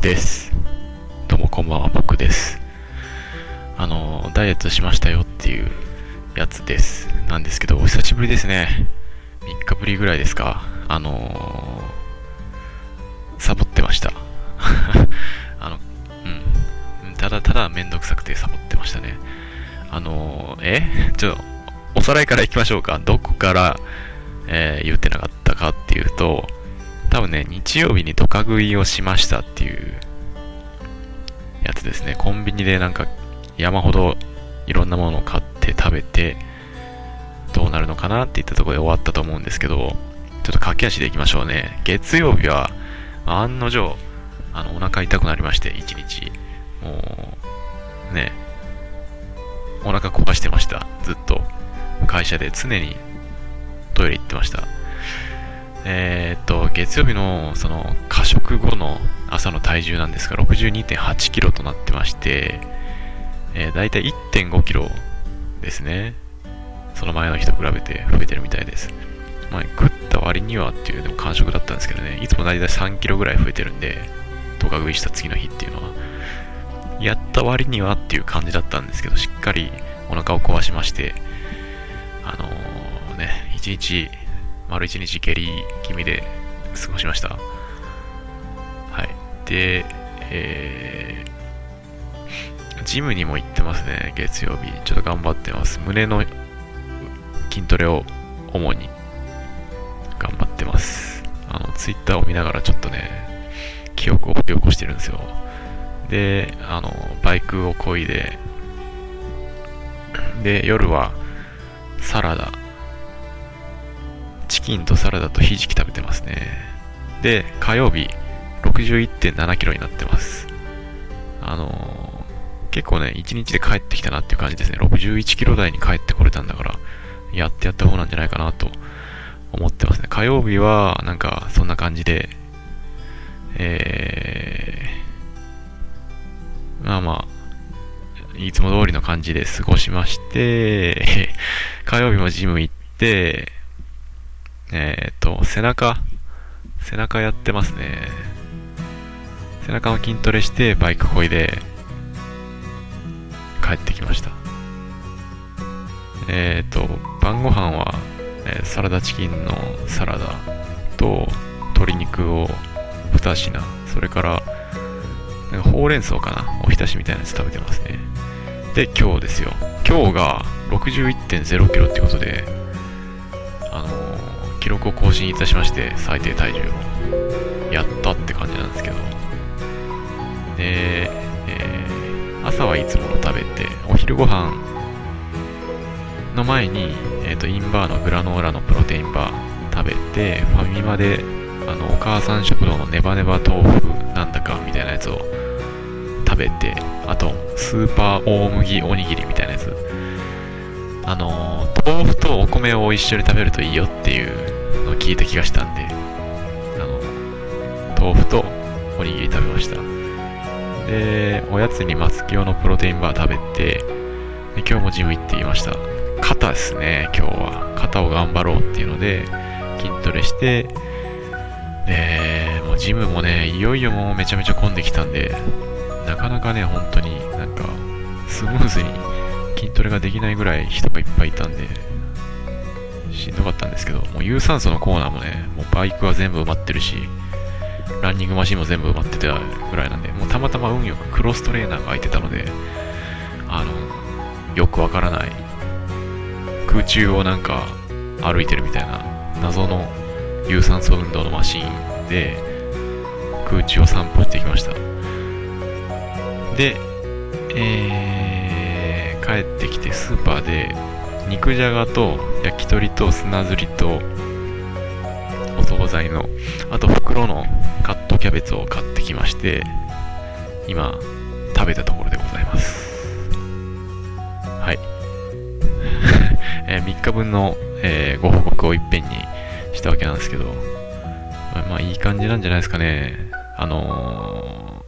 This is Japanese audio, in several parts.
です。どうもこんばんは、僕です。あの、ダイエットしましたよっていうやつです。なんですけど、お久しぶりですね。3日ぶりぐらいですか。あのー、サボってました。あの、うん。ただただめんどくさくてサボってましたね。あのー、え？ちょっと、おさらいからいきましょうか。どこから、えー、言ってなかったかっていうと、多分ね、日曜日にドカ食いをしましたっていうやつですね。コンビニでなんか山ほどいろんなものを買って食べて、どうなるのかなっていったところで終わったと思うんですけど、ちょっと駆け足でいきましょうね。月曜日は、案の定、あの、お腹痛くなりまして、一日。もう、ね、お腹壊してました。ずっと。会社で常にトイレ行ってました。えー、っと、月曜日のその過食後の朝の体重なんですが、62.8キロとなってまして、えー、大体1.5キロですね。その前の日と比べて増えてるみたいです。まあ、食った割にはっていうでも感触だったんですけどね、いつも大体3キロぐらい増えてるんで、10日食いした次の日っていうのは、やった割にはっていう感じだったんですけど、しっかりお腹を壊しまして、あのー、ね、一日、丸一日下痢気味で過ごしました。はい。で、えー、ジムにも行ってますね、月曜日。ちょっと頑張ってます。胸の筋トレを主に頑張ってます。あの、ツイッターを見ながらちょっとね、記憶を掘り起こしてるんですよ。で、あの、バイクを漕いで、で、夜はサラダ、キンとサラダとひじき食べてますね。で、火曜日、61.7キロになってます。あのー、結構ね、1日で帰ってきたなっていう感じですね。61キロ台に帰ってこれたんだから、やってやった方なんじゃないかなと思ってますね。火曜日は、なんか、そんな感じで、えー、まあまあ、いつも通りの感じで過ごしまして、火曜日もジム行って、えっ、と、背中、背中やってますね。背中の筋トレして、バイクこいで、帰ってきました。えっ、ー、と、晩ご飯は、えー、サラダチキンのサラダと鶏肉を2品、それから、なんかほうれん草かなおひたしみたいなやつ食べてますね。で、今日ですよ。今日が61.0キロってことで、記録を更新いたしまして、最低体重を。やったって感じなんですけど。で、えー、朝はいつもの食べて、お昼ご飯の前に、えーと、インバーのグラノーラのプロテインバー食べて、ファミマであのお母さん食堂のネバネバ豆腐なんだかみたいなやつを食べて、あとスーパー大麦おにぎりみたいなやつ。あの豆腐とお米を一緒に食べるといいよっていう聞いた気がしたんで、あの豆腐とおにぎり食べました。で、おやつに松清のプロテインバー食べて、で今日もジム行っていました。肩ですね、今日は。肩を頑張ろうっていうので、筋トレして、で、もうジムもね、いよいよもうめちゃめちゃ混んできたんで、なかなかね、本当になんか、スムーズに筋トレができないぐらい人がいっぱいいたんで、しんどかったんですけど、もう有酸素のコーナーもね、もうバイクは全部埋まってるし、ランニングマシンも全部埋まってたぐらいなんで、もうたまたま運よくクロストレーナーが空いてたので、あの、よくわからない空中をなんか歩いてるみたいな謎の有酸素運動のマシンで空中を散歩してきました。で、えー、帰ってきてスーパーで肉じゃがと焼き鳥と砂ずりとお惣菜のあと袋のカットキャベツを買ってきまして今食べたところでございますはい えー、3日分の、えー、ご報告をいっぺんにしたわけなんですけど、まあいい感じなんじゃないですかね。あの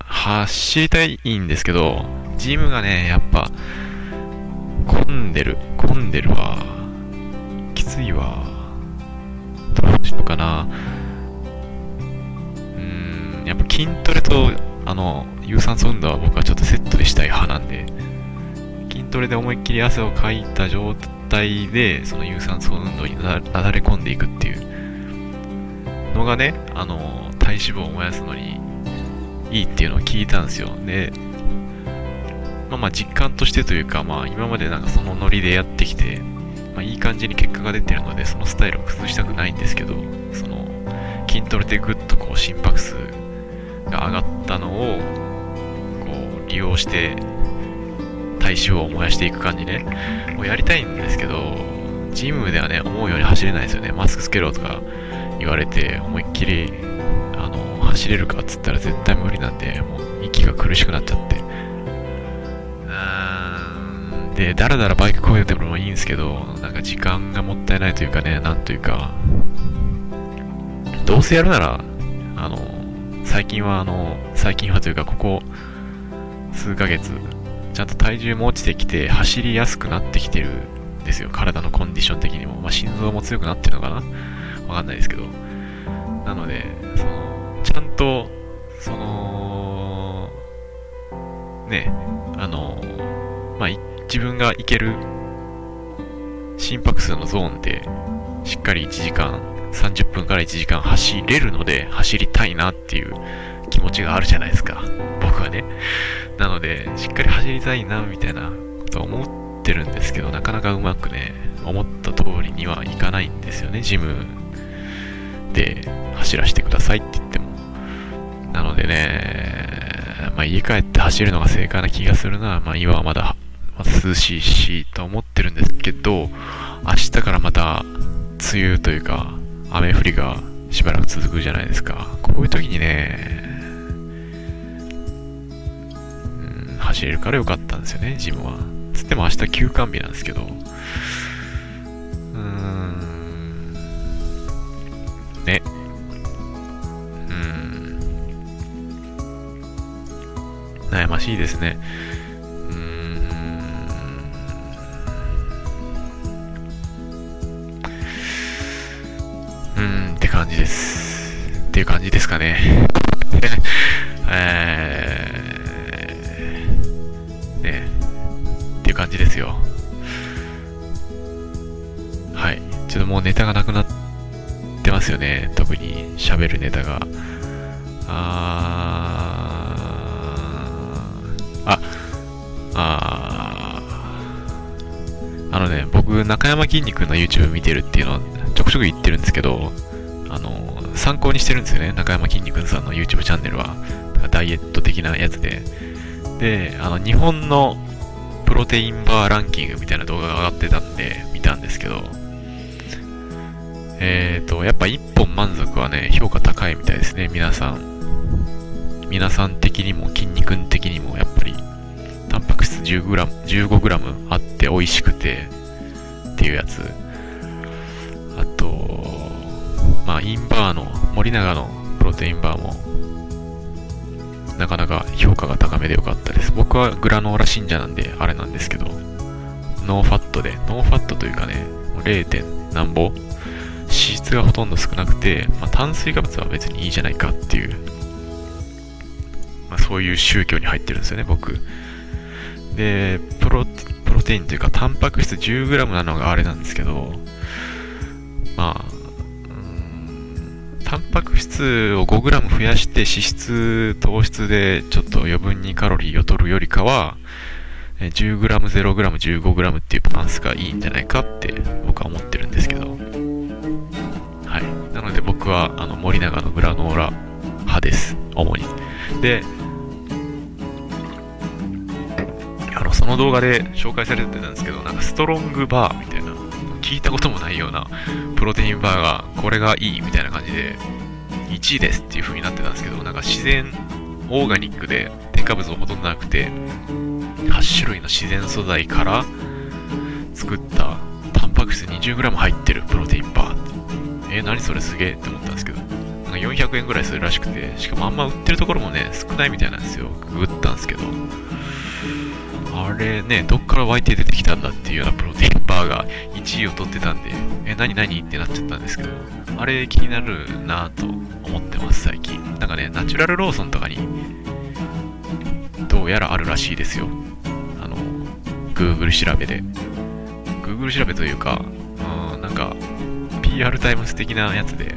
ー、走りたいんですけど、ジムがね、やっぱ、混んでる、混んでるわ。きついわ。どうしようかな。うー筋トレと、あの、有酸素運動は僕はちょっとセットでしたい派なんで、筋トレで思いっきり汗をかいた状態で、その有酸素運動になだれ込んでいくっていうのがね、あの、体脂肪を燃やすのにいいっていうのを聞いたんですよ。で、あまあ実感としてというか、まあ今までなんかそのノリでやってきて、まあいい感じに結果が出てるので、そのスタイルを崩したくないんですけど、その筋トレでぐっとこう心拍数が上がったのを、こう利用して体脂肪を燃やしていく感じね、もうやりたいんですけど、ジムではね、思うように走れないですよね。マスクつけろとか言われて、思いっきり、あの、走れるかっつったら絶対無理なんで、もう息が苦しくなっちゃって。で、だらだらバイクこいでもいいんですけど、なんか時間がもったいないというかね、なんというか、どうせやるなら、あの、最近はあの、最近はというか、ここ数ヶ月、ちゃんと体重も落ちてきて、走りやすくなってきてるんですよ。体のコンディション的にも。まあ、心臓も強くなってるのかな？わかんないですけど。なので、その、ちゃんと、その、ね、あの、まあ、自分が行ける心拍数のゾーンで、しっかり1時間、30分から1時間走れるので、走りたいなっていう気持ちがあるじゃないですか。僕はね。なので、しっかり走りたいな、みたいなことは思ってるんですけど、なかなかうまくね、思った通りにはいかないんですよね。ジムで走らせてくださいって言っても。なのでね、まあ家帰って走るのが正解な気がするな。まあ今はまだ、まだ涼しいし、と思ってるんですけど、明日からまた梅雨というか、雨降りがしばらく続くじゃないですか。こういう時にね、うん、走れるからよかったんですよね、ジムは。つっても明日休館日なんですけど、うん、ね、うん、悩ましいですね。いう感じですかね。えー、ね、っていう感じですよ。はい。ちょっともうネタがなくなってますよね。特に喋るネタが。あー、あ、あー、あのね、僕、中山きんに君の YouTube 見てるっていうのはちょくちょく言ってるんですけど、あの、参考にしてるんですよね。中山きんに君さんの YouTube チャンネルは。ダイエット的なやつで。で、あの、日本のプロテインバーランキングみたいな動画が上がってたんで、見たんですけど、えーと、やっぱ一本満足はね、評価高いみたいですね、皆さん。皆さん的にも筋肉的にも、やっぱり、タンパク質 10g、15g あって美味しくて、っていうやつ。まあ、インバーの、森永のプロテインバーも、なかなか評価が高めでよかったです。僕はグラノーラ信者なんで、あれなんですけど、ノーファットで、ノーファットというかね、0. 点何ぼ脂質がほとんど少なくて、まあ、炭水化物は別にいいじゃないかっていう、まあ、そういう宗教に入ってるんですよね、僕。で、プロプロテインというか、タンパク質 10g なのがあれなんですけど、まあ、タンパク質を 5g 増やして脂質、糖質でちょっと余分にカロリーを取るよりかは、10g、0g、15g っていうバランスがいいんじゃないかって僕は思ってるんですけど。はい。なので僕はあの森永のグラノーラ派です。主に。で、あの、その動画で紹介されてたんですけど、なんかストロングバーみたいな、聞いたこともないようなプロテインバーが、これがいいみたいな感じで、1位ですっていう風になってたんですけど、なんか自然、オーガニックで添加物もほとんどなくて、8種類の自然素材から作ったタンパク質 20g 入ってるプロテインバーって。えー、何それすげえって思ったんですけど、なんか400円ぐらいするらしくて、しかもあんま売ってるところもね、少ないみたいなんですよ。ググったんですけど。あれね、どっから湧いて出てきたんだっていうようなプロテインバーが1位を取ってたんで、え、何何？ってなっちゃったんですけど、あれ気になるなぁと思ってます、最近。なんかね、ナチュラルローソンとかに、どうやらあるらしいですよ。あの、Google 調べで。Google 調べというか、うん、なんか、PR タイムス的なやつで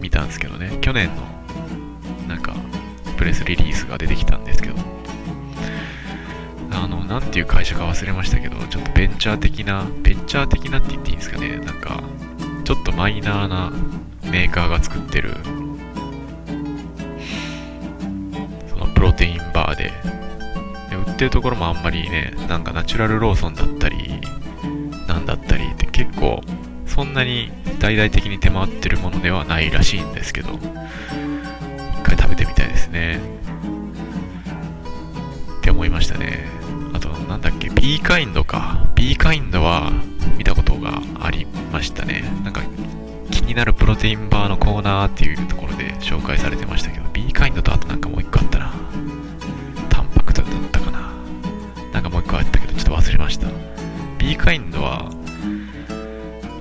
見たんですけどね、去年の、なんか、プレスリリースが出てきたんですけど、あの、なんていう会社か忘れましたけど、ちょっとベンチャー的な、ベンチャー的なって言っていいんですかね、なんか、ちょっとマイナーなメーカーが作ってる、そのプロテインバーで、で売ってるところもあんまりね、なんかナチュラルローソンだったり、なんだったりって結構、そんなに大々的に出回ってるものではないらしいんですけど、一回食べてみたいですね。って思いましたね。B カインドか。B カインドは見たことがありましたね。なんか、気になるプロテインバーのコーナーっていうところで紹介されてましたけど、B カインドとあとなんかもう一個あったな。タンパク質だったかな。なんかもう一個あったけど、ちょっと忘れました。B カインドは、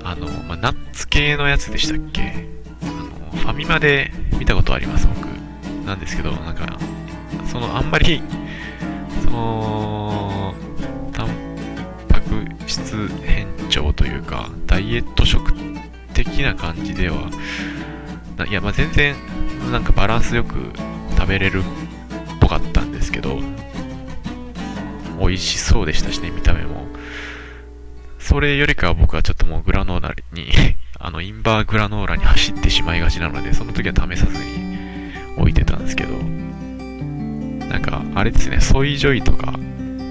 あの、まあ、ナッツ系のやつでしたっけ？あの、ファミマで見たことあります、僕。なんですけど、なんか、その、あんまり、その、変調というか、ダイエット食的な感じでは、いや、まあ、全然、なんかバランスよく食べれるっぽかったんですけど、美味しそうでしたしね、見た目も。それよりかは僕はちょっともうグラノーラに あの、インバーグラノーラに走ってしまいがちなので、その時は試さずに置いてたんですけど、なんか、あれですね、ソイジョイとか